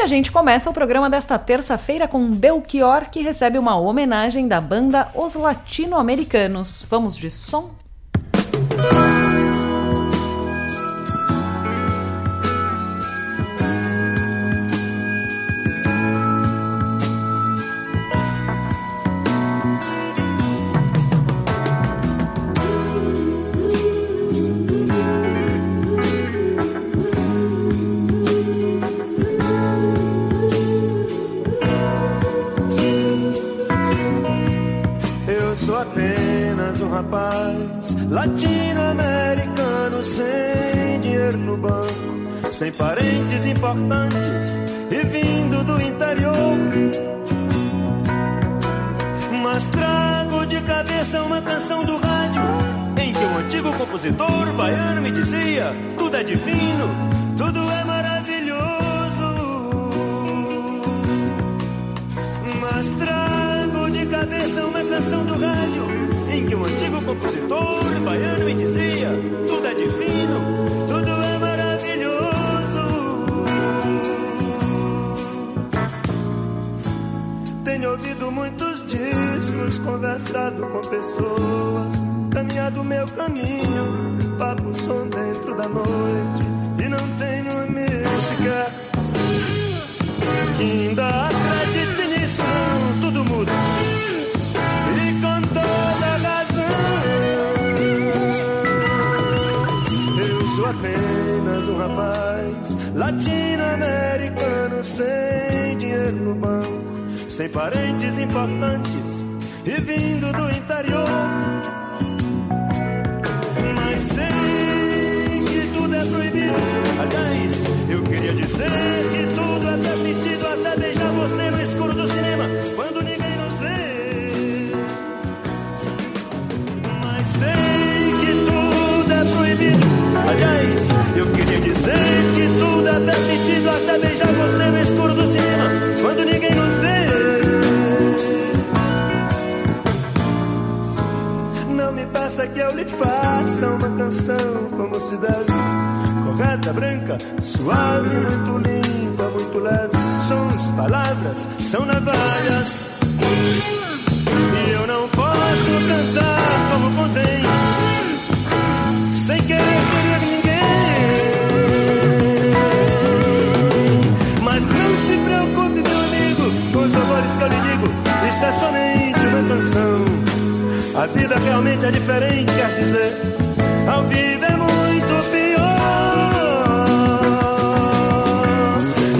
E a gente começa o programa desta terça-feira com Belchior, que recebe uma homenagem da banda Os Latino-Americanos. Vamos de som? Importantes e vindo do interior. Mas trago de cabeça uma canção do rádio em que um antigo compositor baiano me dizia: tudo é divino, tudo é maravilhoso. Mas trago de cabeça uma canção do rádio em que um antigo compositor baiano me dizia: tudo é divino, tudo Tenho ouvido muitos discos, conversado com pessoas, caminhado meu caminho, papo som dentro da noite, e não tenho sequer. Ainda acredite nisso, não, tudo muda. E com toda apenas um rapaz latino-americano sem dinheiro no banco, sem parentes importantes e vindo do interior. Mas sei que tudo é proibido. Aliás, eu queria dizer que tudo é permitido até deixar você no escuro do cinema quando ninguém nos vê. Mas sei que tudo é proibido. Aliás, eu queria dizer que tudo é permitido até beijar você no escuro do peça que eu lhe faça uma canção como se deve. Correta, branca, suave, muito limpa, muito leve. Sons, palavras, são navalhas. E eu não posso cantar como convém vida realmente é diferente, quer dizer, ao vivo é muito pior.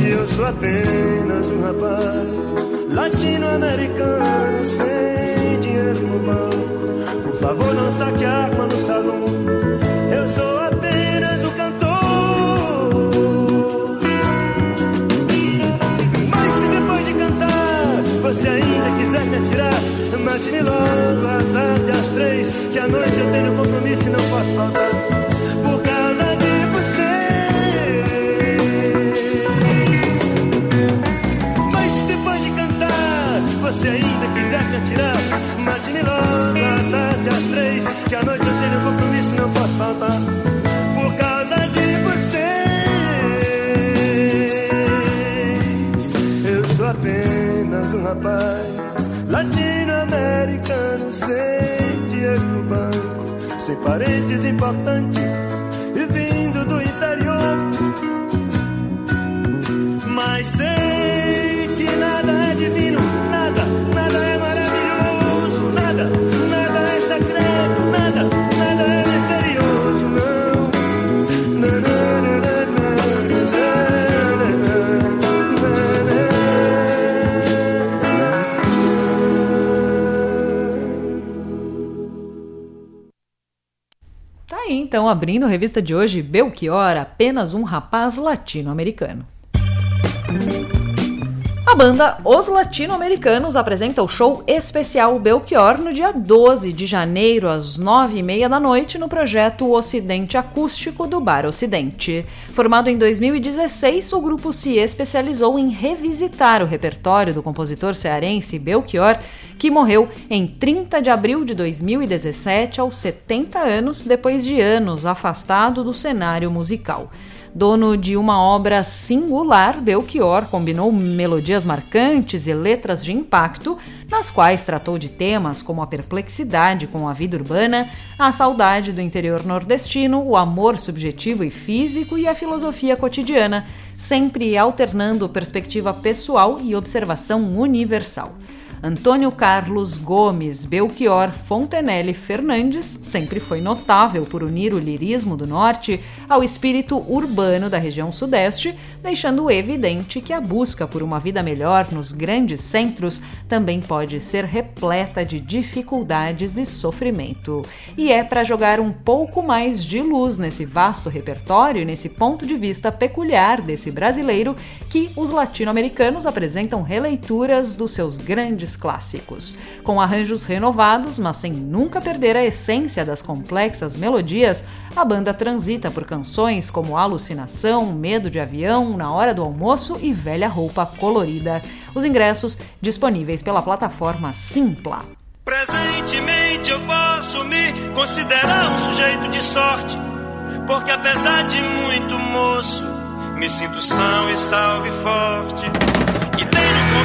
E eu sou apenas um rapaz latino-americano sem dinheiro no banco. Por favor, não saque a arma no salão. Mate-me logo à às três, que à noite eu tenho compromisso e não posso faltar. Por causa de vocês. Mas se depois de cantar você ainda quiser me atirar, mate-me logo à às três, que à noite eu tenho compromisso e não posso faltar. Por causa de vocês, eu sou apenas um rapaz latino-americano sem dinheiro no banco, sem parentes importantes abrindo a revista de hoje, Belchior, apenas um rapaz latino-americano. A banda Os Latino-Americanos apresenta o show especial Belchior no dia 12 de janeiro, às 9h30 da noite, no projeto Ocidente Acústico do Bar Ocidente. Formado em 2016, o grupo se especializou em revisitar o repertório do compositor cearense Belchior, que morreu em 30 de abril de 2017, aos 70 anos, depois de anos afastado do cenário musical. Dono de uma obra singular, Belchior combinou melodias marcantes e letras de impacto, nas quais tratou de temas como a perplexidade com a vida urbana, a saudade do interior nordestino, o amor subjetivo e físico e a filosofia cotidiana, sempre alternando perspectiva pessoal e observação universal. Antônio Carlos Gomes Belchior Fontenelle Fernandes sempre foi notável por unir o lirismo do norte ao espírito urbano da região sudeste, deixando evidente que a busca por uma vida melhor nos grandes centros também pode ser repleta de dificuldades e sofrimento. E é para jogar um pouco mais de luz nesse vasto repertório e nesse ponto de vista peculiar desse brasileiro que os latino-americanos apresentam releituras dos seus grandes grandes clássicos. Com arranjos renovados, mas sem nunca perder a essência das complexas melodias, a banda transita por canções como Alucinação, Medo de Avião, Na Hora do Almoço e Velha Roupa Colorida. Os ingressos disponíveis pela plataforma Simpla. Presentemente eu posso me considerar um sujeito de sorte, porque apesar de muito moço, me sinto são e salve forte. E tenho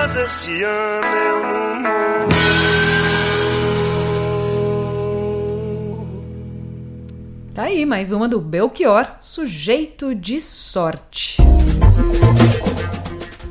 mas esse ano eu não morro. Tá aí, mais uma do Belchior, Sujeito de Sorte.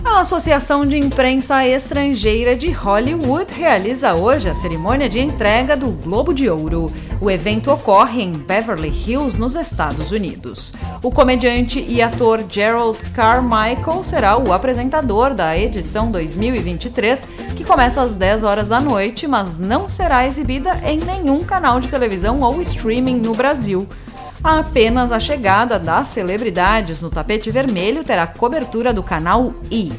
A Associação de Imprensa Estrangeira de Hollywood realiza hoje a cerimônia de entrega do Globo de Ouro. O evento ocorre em Beverly Hills, nos Estados Unidos. O comediante e ator Gerald Carmichael será o apresentador da edição 2023, que começa às 10 horas da noite, mas não será exibida em nenhum canal de televisão ou streaming no Brasil. Apenas a chegada das celebridades no tapete vermelho terá cobertura do canal I.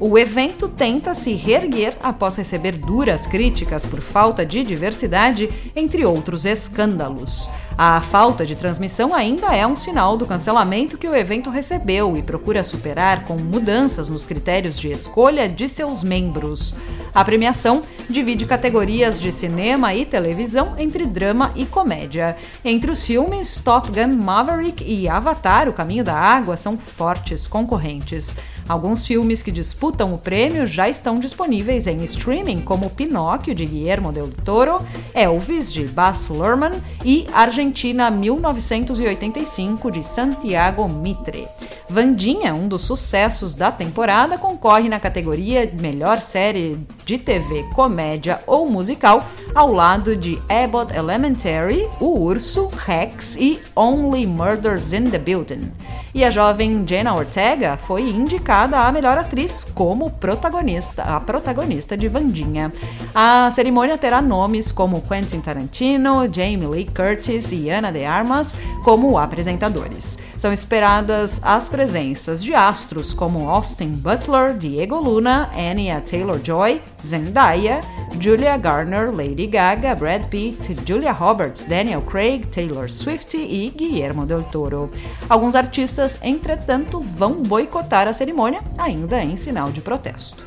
O evento tenta se reerguer após receber duras críticas por falta de diversidade, entre outros escândalos. A falta de transmissão ainda é um sinal do cancelamento que o evento recebeu e procura superar com mudanças nos critérios de escolha de seus membros. A premiação divide categorias de cinema e televisão entre drama e comédia. Entre os filmes, Top Gun Maverick e Avatar: O Caminho da Água são fortes concorrentes. Alguns filmes que disputam o prêmio já estão disponíveis em streaming, como Pinóquio, de Guillermo del Toro, Elvis, de Baz Luhrmann e Argentina 1985, de Santiago Mitre. Vandinha, um dos sucessos da temporada, concorre na categoria Melhor Série de TV, Comédia ou Musical, ao lado de Abbott Elementary, O Urso, Rex e Only Murders in the Building. E a jovem Jenna Ortega foi indicada a melhor atriz como protagonista, a protagonista de Vandinha. A cerimônia terá nomes como Quentin Tarantino, Jamie Lee Curtis e Ana de Armas como apresentadores. São esperadas as presenças de astros como Austin Butler, Diego Luna, Anya Taylor-Joy, Zendaya, Julia Garner, Lady Gaga, Brad Pitt, Julia Roberts, Daniel Craig, Taylor Swift e Guillermo del Toro. Alguns artistas, entretanto, vão boicotar a cerimônia, ainda em sinal de protesto.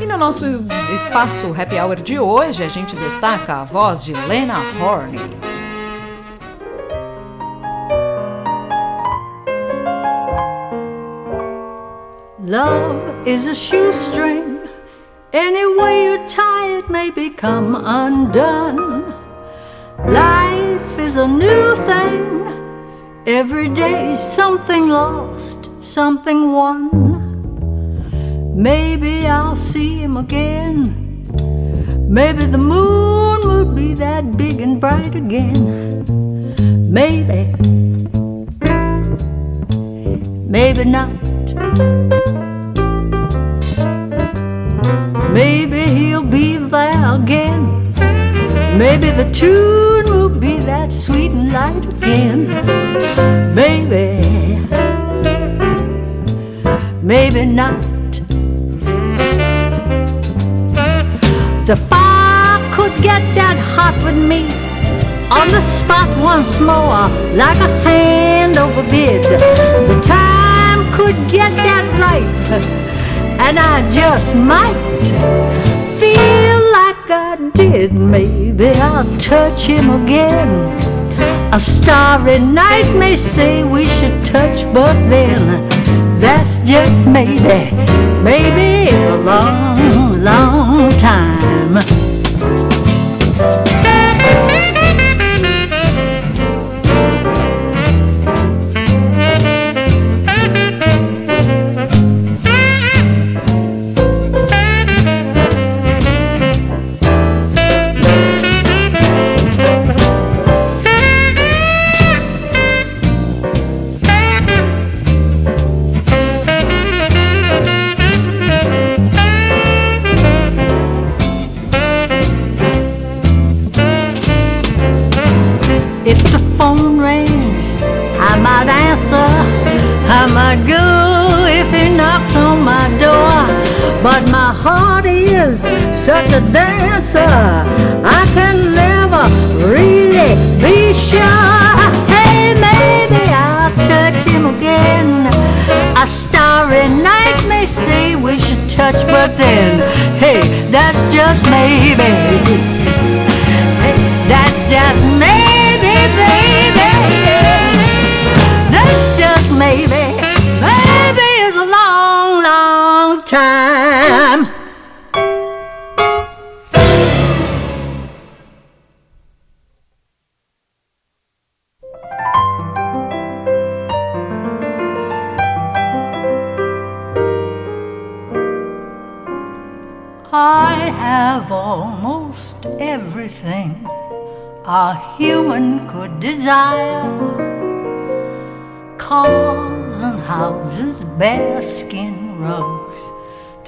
E no nosso espaço Happy Hour de hoje, a gente destaca a voz de Lena Horne. Love is a shoestring. Any way you tie it may become undone. Life is a new thing. Every day something lost, something won. Maybe I'll see him again. Maybe the moon will be that big and bright again. Maybe. Maybe not. Maybe he'll be there again. Maybe the tune will be that sweet and light again. Maybe, maybe not. The fire could get that hot with me on the spot once more, like a hand over bid. The time could get that right and I just might feel did. Maybe I'll touch him again. A starry night may say we should touch, but then that's just maybe. Maybe it's a long, long time.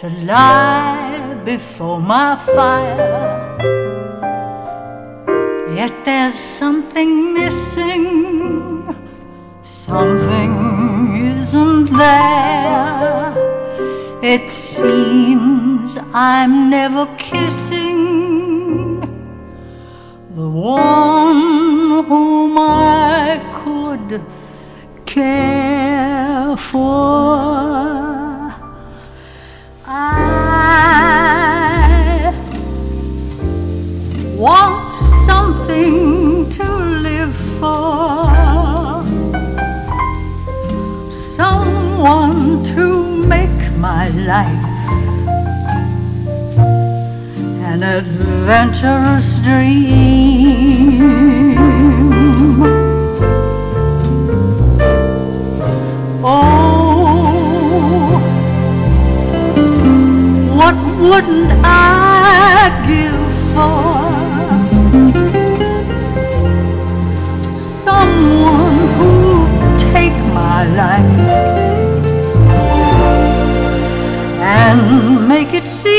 to lie before my fire. Yet there's something missing, something isn't there. It seems I'm never kissing the one whom I could care for. life, an adventurous dream. Oh, what wouldn't I give for someone who'd take my life? and make it seem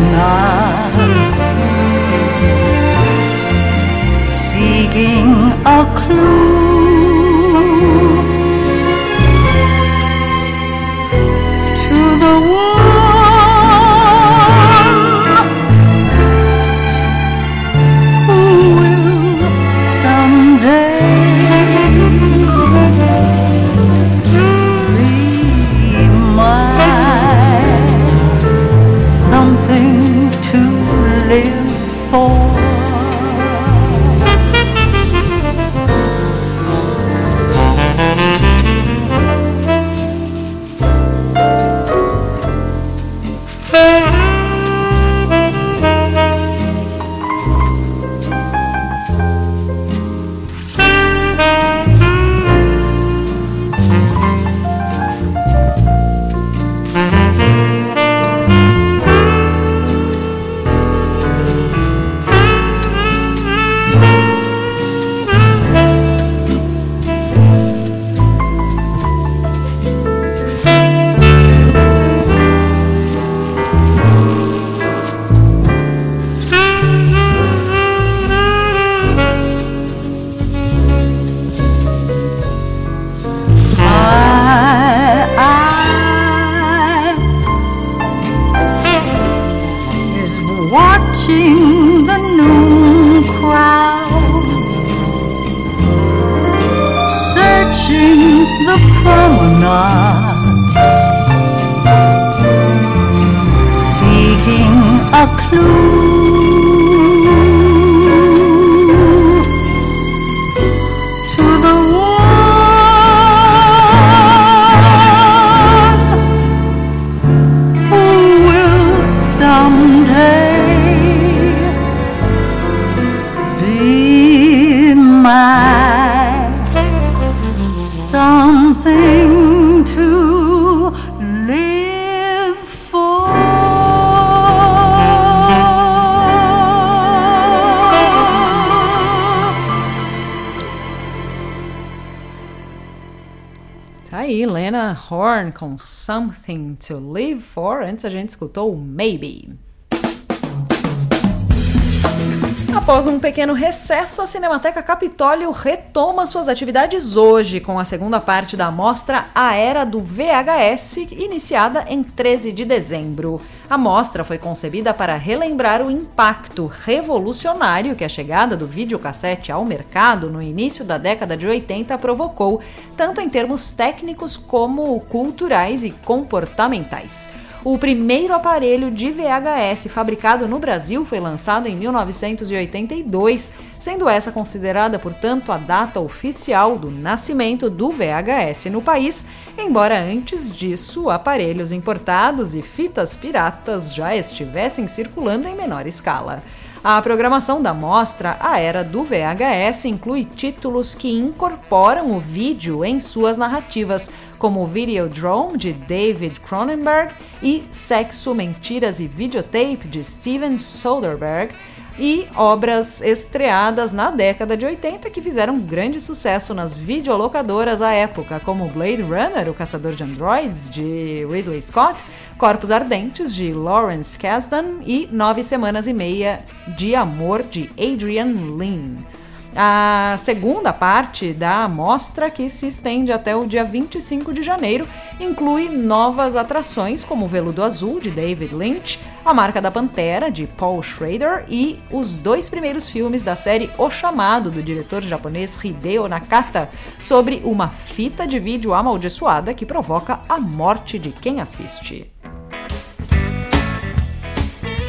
not. Korn com Something to Live For. Antes a gente escutou Maybe. Após um pequeno recesso, a Cinemateca Capitólio retoma suas atividades hoje com a segunda parte da mostra A Era do VHS, iniciada em 13 de dezembro. A mostra foi concebida para relembrar o impacto revolucionário que a chegada do videocassete ao mercado no início da década de 80 provocou, tanto em termos técnicos como culturais e comportamentais. O primeiro aparelho de VHS fabricado no Brasil foi lançado em 1982, sendo essa considerada, portanto, a data oficial do nascimento do VHS no país, embora antes disso aparelhos importados e fitas piratas já estivessem circulando em menor escala. A programação da mostra, a era do VHS, inclui títulos que incorporam o vídeo em suas narrativas, como Videodrome, de David Cronenberg, e Sexo, Mentiras e Videotape, de Steven Soderbergh, e obras estreadas na década de 80 que fizeram grande sucesso nas videolocadoras à época, como Blade Runner, o caçador de androids, de Ridley Scott, Corpos Ardentes, de Lawrence Kasdan e Nove Semanas e Meia de Amor, de Adrian Lin. A segunda parte da mostra, que se estende até o dia 25 de janeiro, inclui novas atrações como o Veludo Azul, de David Lynch, A Marca da Pantera, de Paul Schrader, e os dois primeiros filmes da série O Chamado, do diretor japonês Hideo Nakata, sobre uma fita de vídeo amaldiçoada que provoca a morte de quem assiste.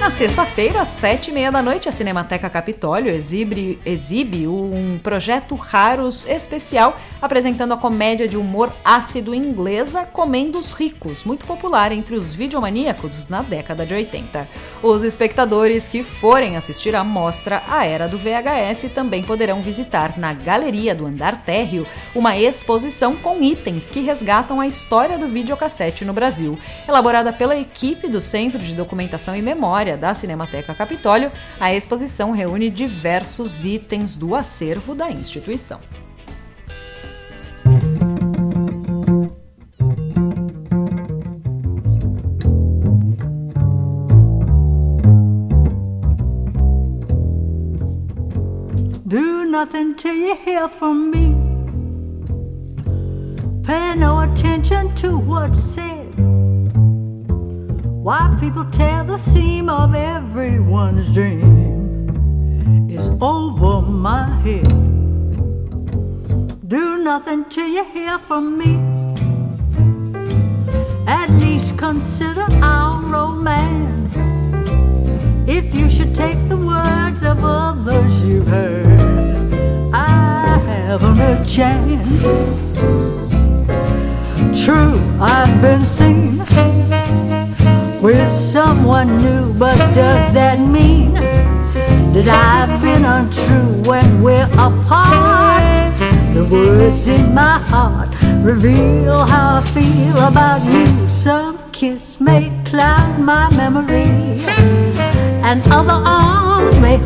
Na sexta-feira, às sete e meia da noite, a Cinemateca Capitólio exibe, exibe um projeto Raros especial apresentando a comédia de humor ácido inglesa Comendo os Ricos, muito popular entre os videomaníacos na década de 80. Os espectadores que forem assistir à mostra A Era do VHS também poderão visitar na Galeria do Andar Térreo uma exposição com itens que resgatam a história do videocassete no Brasil, elaborada pela equipe do Centro de Documentação e Memória da Cinemateca Capitólio, a exposição reúne diversos itens do acervo da instituição. Do nothing till you hear from me. Pay no attention to what's said. Why people tear the seam of everyone's dream is over my head. Do nothing till you hear from me. At least consider our romance. If you should take the words of others you've heard, I haven't a chance. True, I've been seen with someone new, but does that mean that I've been untrue when we're apart? The words in my heart reveal how I feel about you. Some kiss may cloud my memory, and other arms may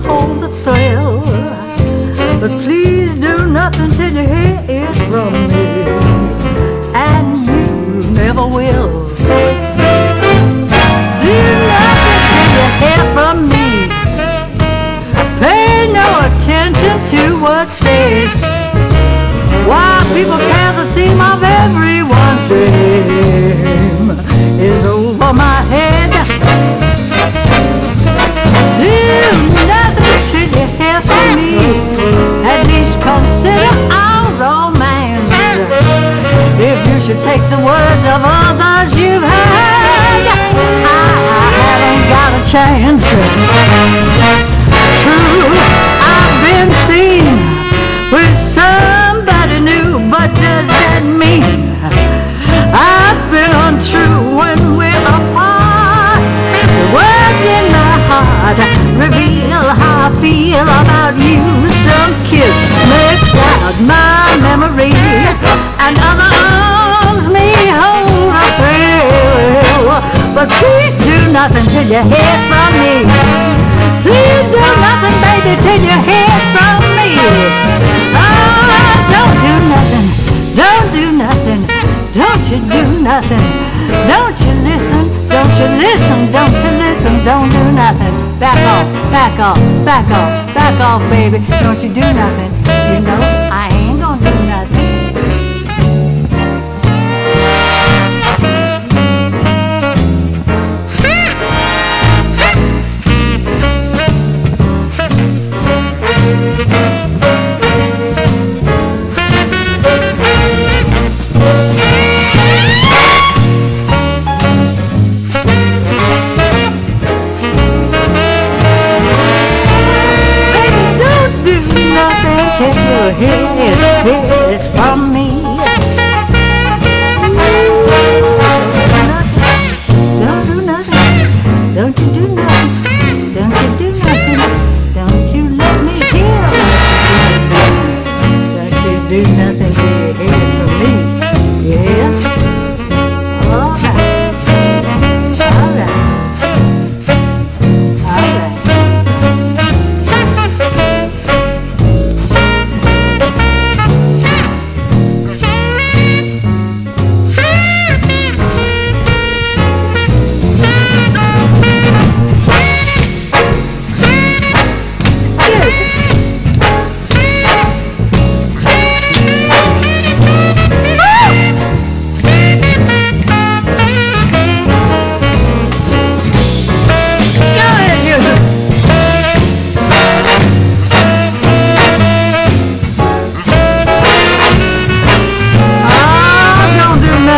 do nothing.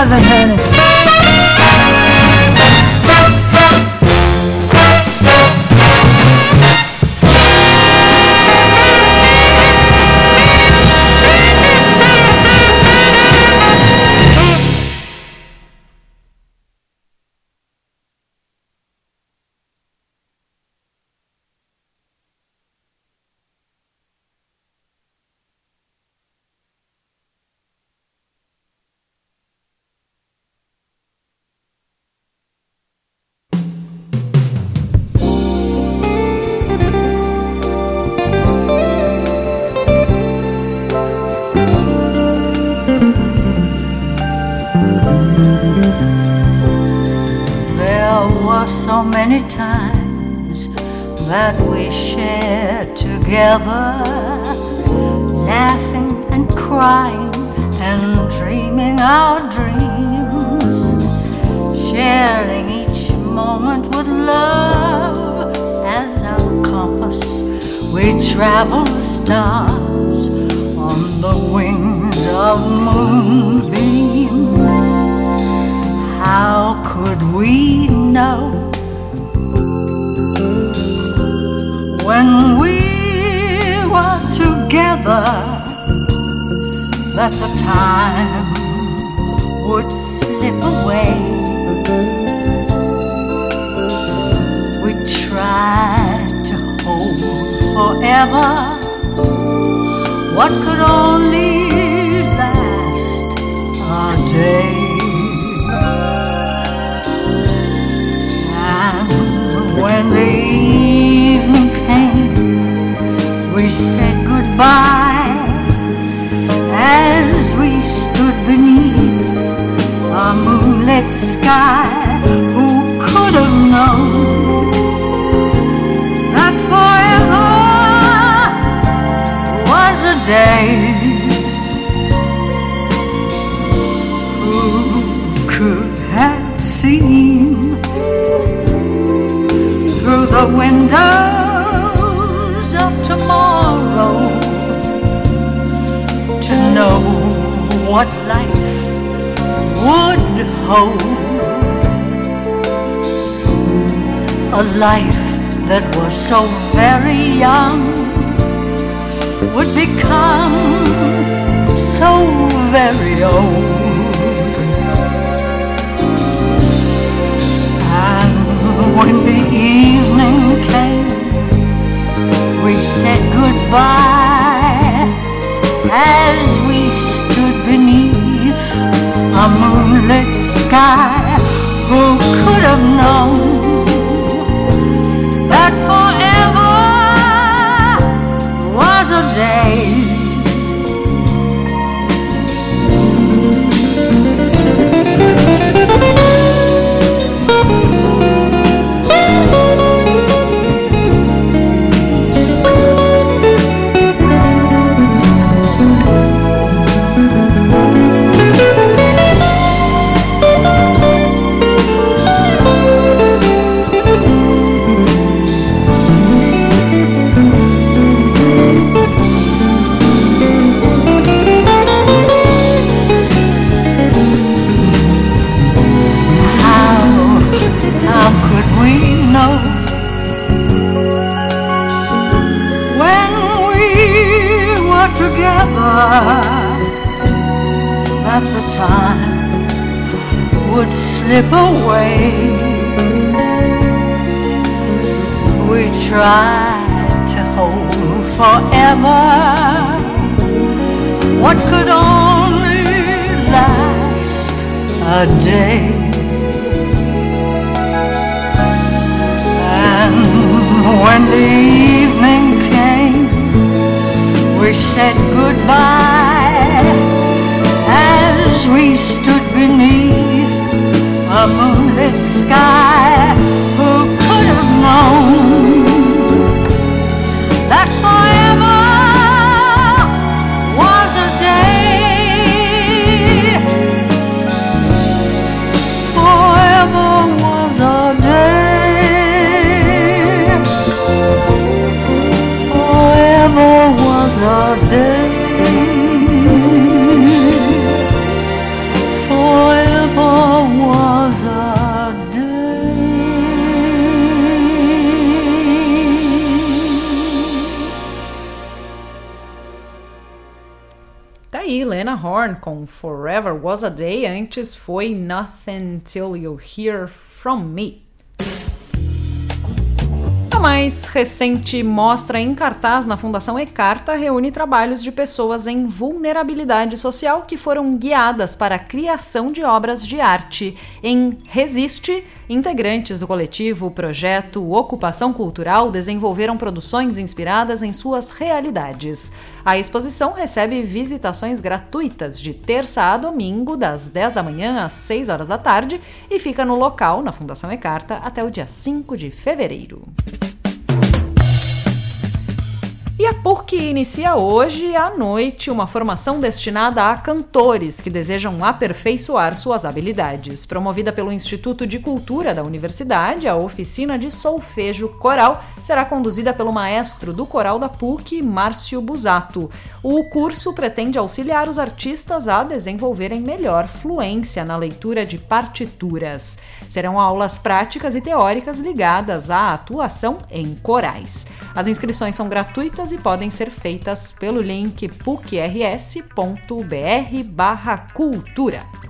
never heard of forever. What could only last a day? And when the evening came, we said goodbye as we stood beneath a moonlit sky. Who could have known? day. Who could have seen through the windows of tomorrow to know what life would hold? A life that was so very young would become so very old. And when the evening came, we said goodbye as we stood beneath a moonlit sky. Who could have known that for Forever Was a Day, antes foi Nothing Till You Hear From Me. A mais recente mostra em cartaz na Fundação Ecarta reúne trabalhos de pessoas em vulnerabilidade social que foram guiadas para a criação de obras de arte. Em Resiste, integrantes do coletivo Projeto Ocupação Cultural desenvolveram produções inspiradas em suas realidades. A exposição recebe visitações gratuitas de terça a domingo, das 10 da manhã às 6 horas da tarde, e fica no local, na Fundação Ecarta, até o dia 5 de fevereiro. E a PUC inicia hoje à noite uma formação destinada a cantores que desejam aperfeiçoar suas habilidades. Promovida pelo Instituto de Cultura da Universidade, a oficina de solfejo coral será conduzida pelo maestro do coral da PUC, Márcio Busato. O curso pretende auxiliar os artistas a desenvolverem melhor fluência na leitura de partituras. Serão aulas práticas e teóricas ligadas à atuação em corais. As inscrições são gratuitas e podem ser feitas pelo link pucrs.br/cultura.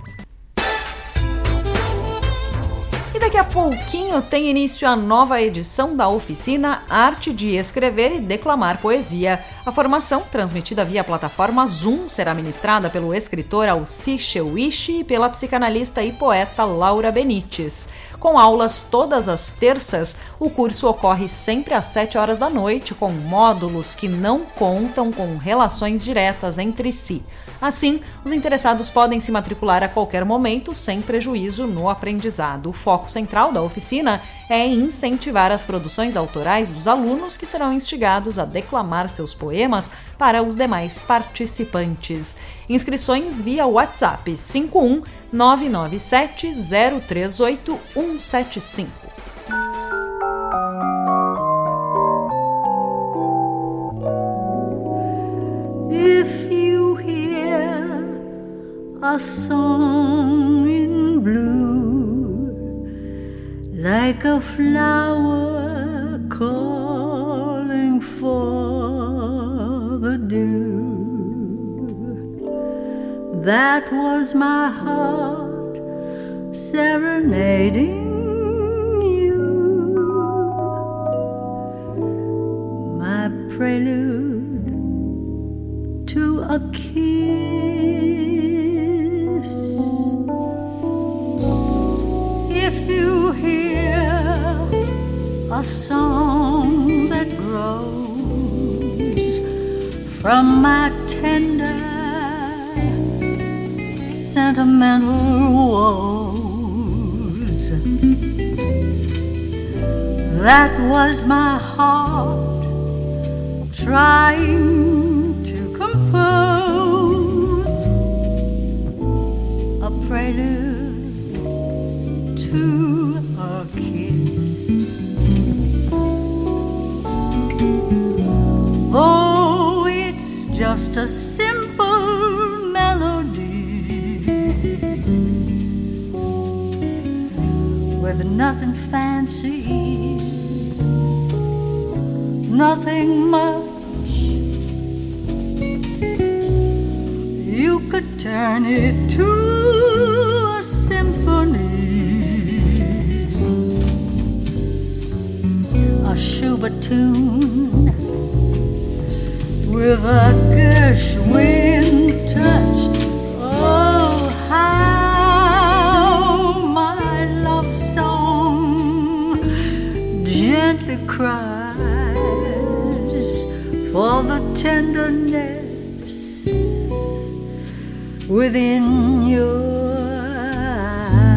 E daqui a pouquinho tem início a nova edição da oficina Arte de Escrever e Declamar Poesia. A formação, transmitida via plataforma Zoom, será ministrada pelo escritor Alci Chewishi e pela psicanalista e poeta Laura Benites. Com aulas todas as terças, o curso ocorre sempre às 7 horas da noite, com módulos que não contam com relações diretas entre si. Assim, os interessados podem se matricular a qualquer momento, sem prejuízo no aprendizado. O foco central da oficina é incentivar as produções autorais dos alunos que serão instigados a declamar seus poemas para os demais participantes. Inscrições via WhatsApp 51 997 038 175. If you hear a song in blue, like a flower calling for dew, that was my heart serenading my tender sentimental woes, that was my heart trying to compose a prelude just a simple melody with nothing fancy, nothing much. You could turn it to a symphony, a Schubert tune with a Gershwin touch. Oh, how my love song gently cries for the tenderness within your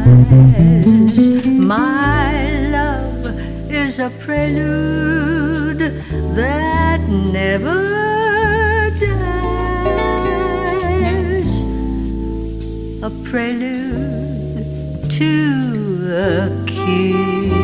eyes. My love is a prelude that never a prelude to a kiss.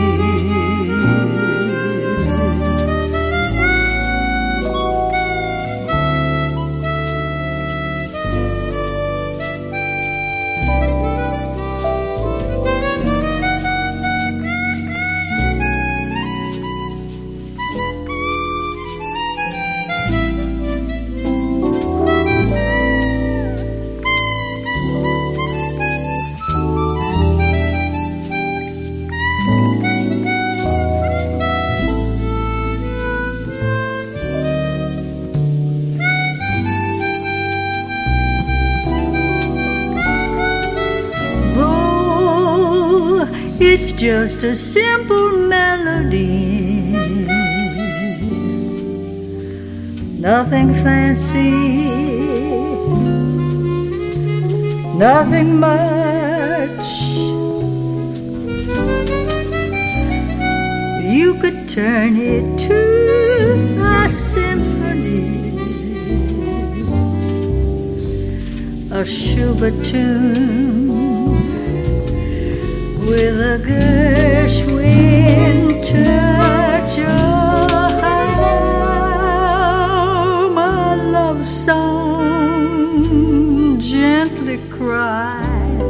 Just a simple melody, nothing fancy, nothing much. You could turn it to a symphony, a Schubert tune with a Gershwin touch. Oh, my love song gently cries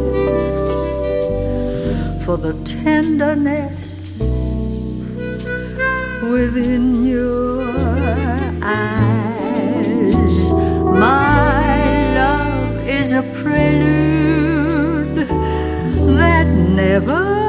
for the tenderness within your never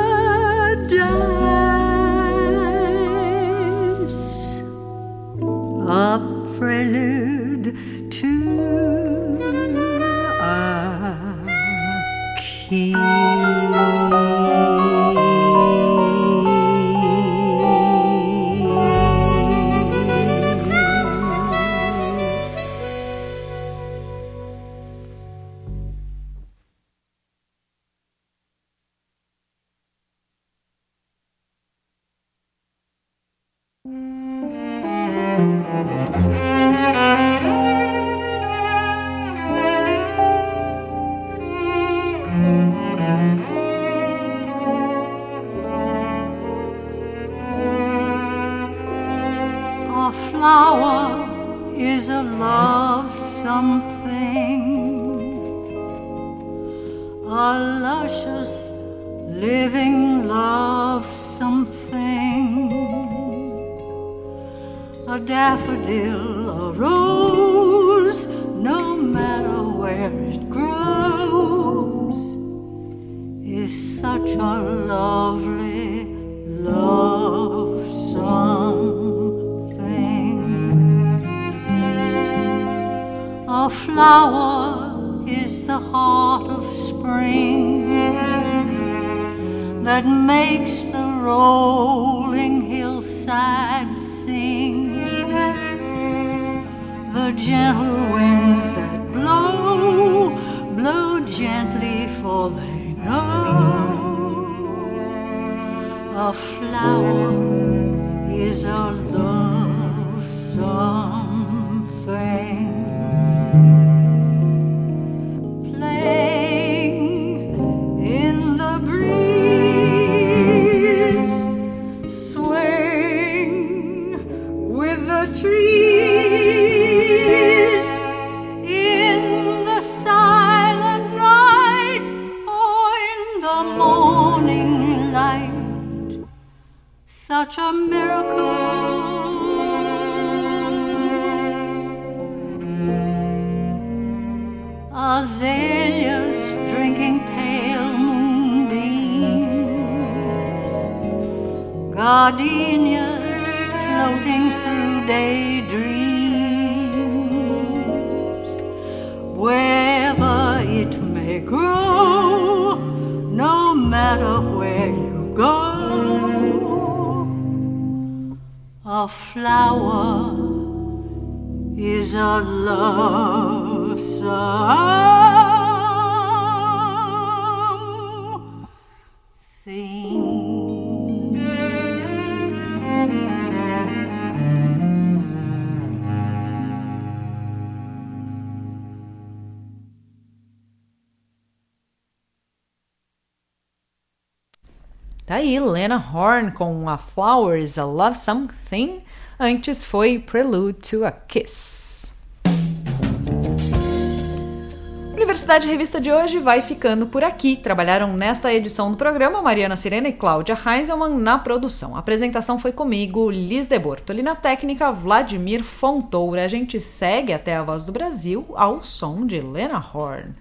a luscious living love something, a daffodil, a rose, no matter where it grows, is such a lovely love something. A flower is the heart that makes the rolling hillside sing. The gentle winds that blow, blow gently, for they know a flower is a love something. Gardenias floating through daydreams. Wherever it may grow, no matter where you go, a flower is a love song Tá aí, Lena Horne com A Flower is a Love Something. Antes foi Prelude to a Kiss. Universidade Revista de hoje vai ficando por aqui. Trabalharam nesta edição do programa Mariana Sirena e Cláudia Heinzelmann na produção. A apresentação foi comigo, Liz de Bortoli, na técnica Vladimir Fontoura. A gente segue até a Voz do Brasil ao som de Lena Horne.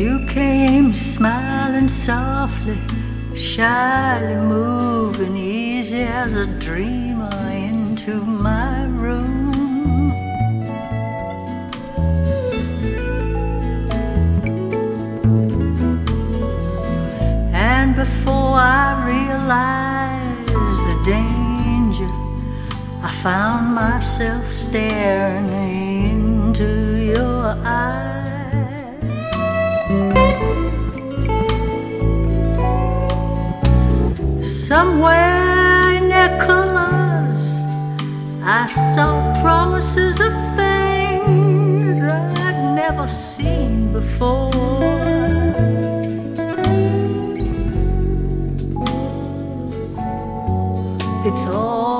You came smiling softly, shyly moving easy as a dreamer into my room. And before I realized the danger, I found myself staring into your eyes. Somewhere in their colors, I saw promises of things I'd never seen before. It's all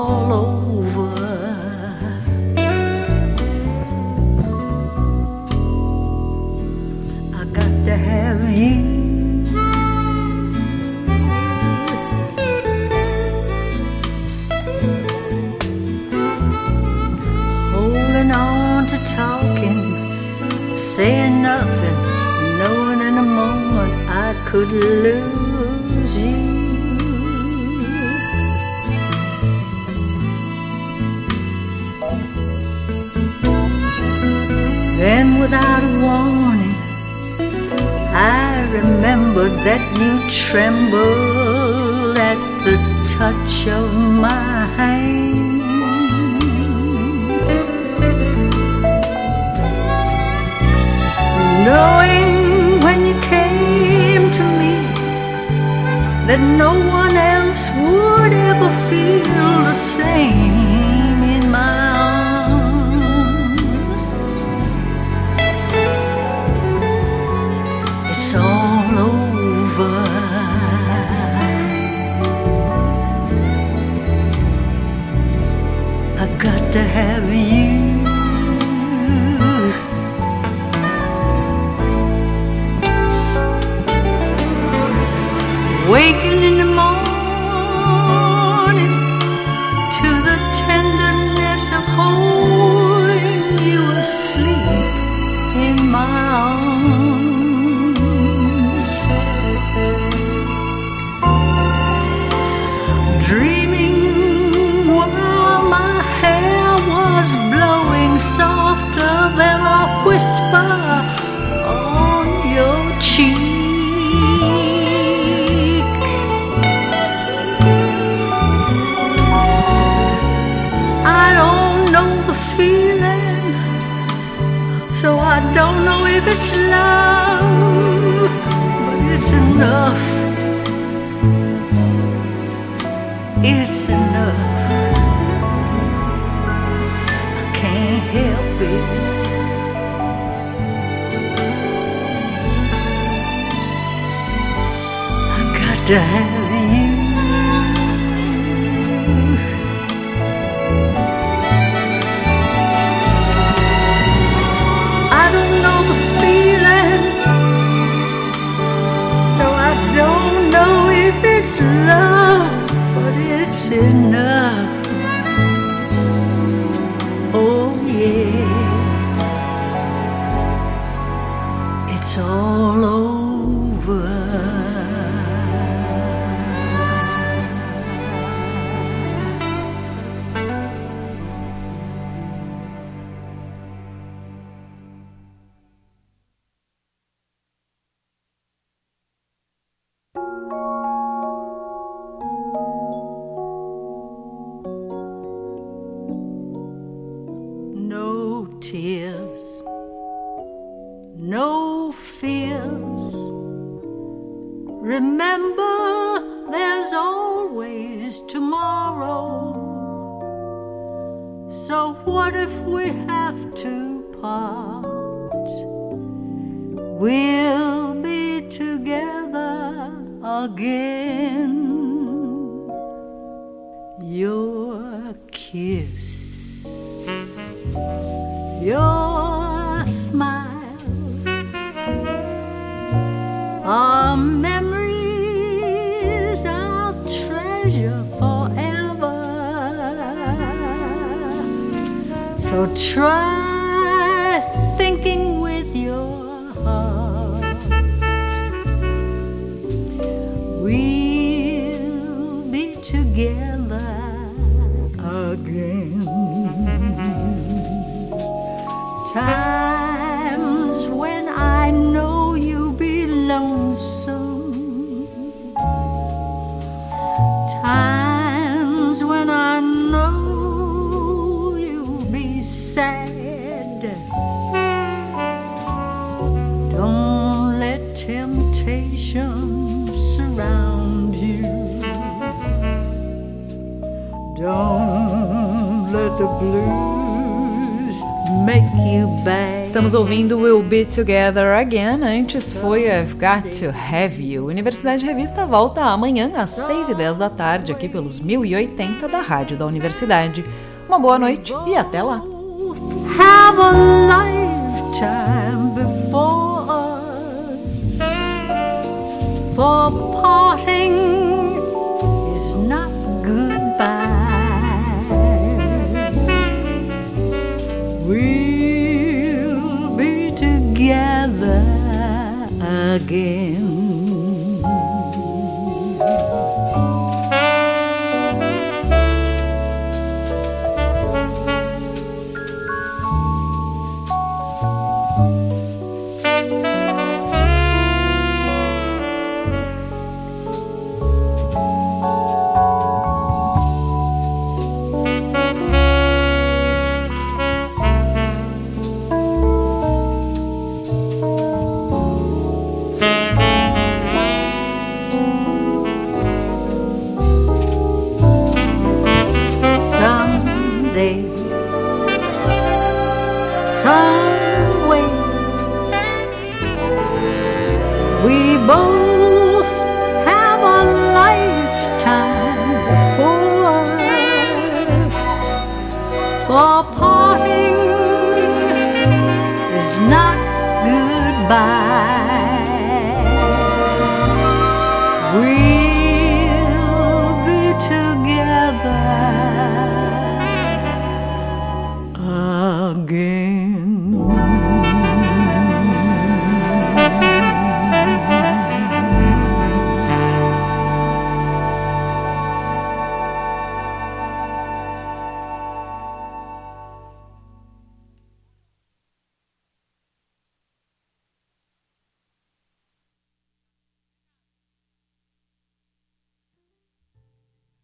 could lose you. Then, without a warning, I remembered that you trembled at the touch of my no one else would ever feel the same got to have you. I don't know the feeling, so I don't know if it's love, but it's enough. So try blues make you bad. Estamos ouvindo We'll Be Together Again. Antes foi I've Got to Have You. Universidade Revista volta amanhã às 6 e 10 da tarde, aqui pelos 1080 da Rádio da Universidade. Uma boa noite e até lá. have a lifetime before us. For again.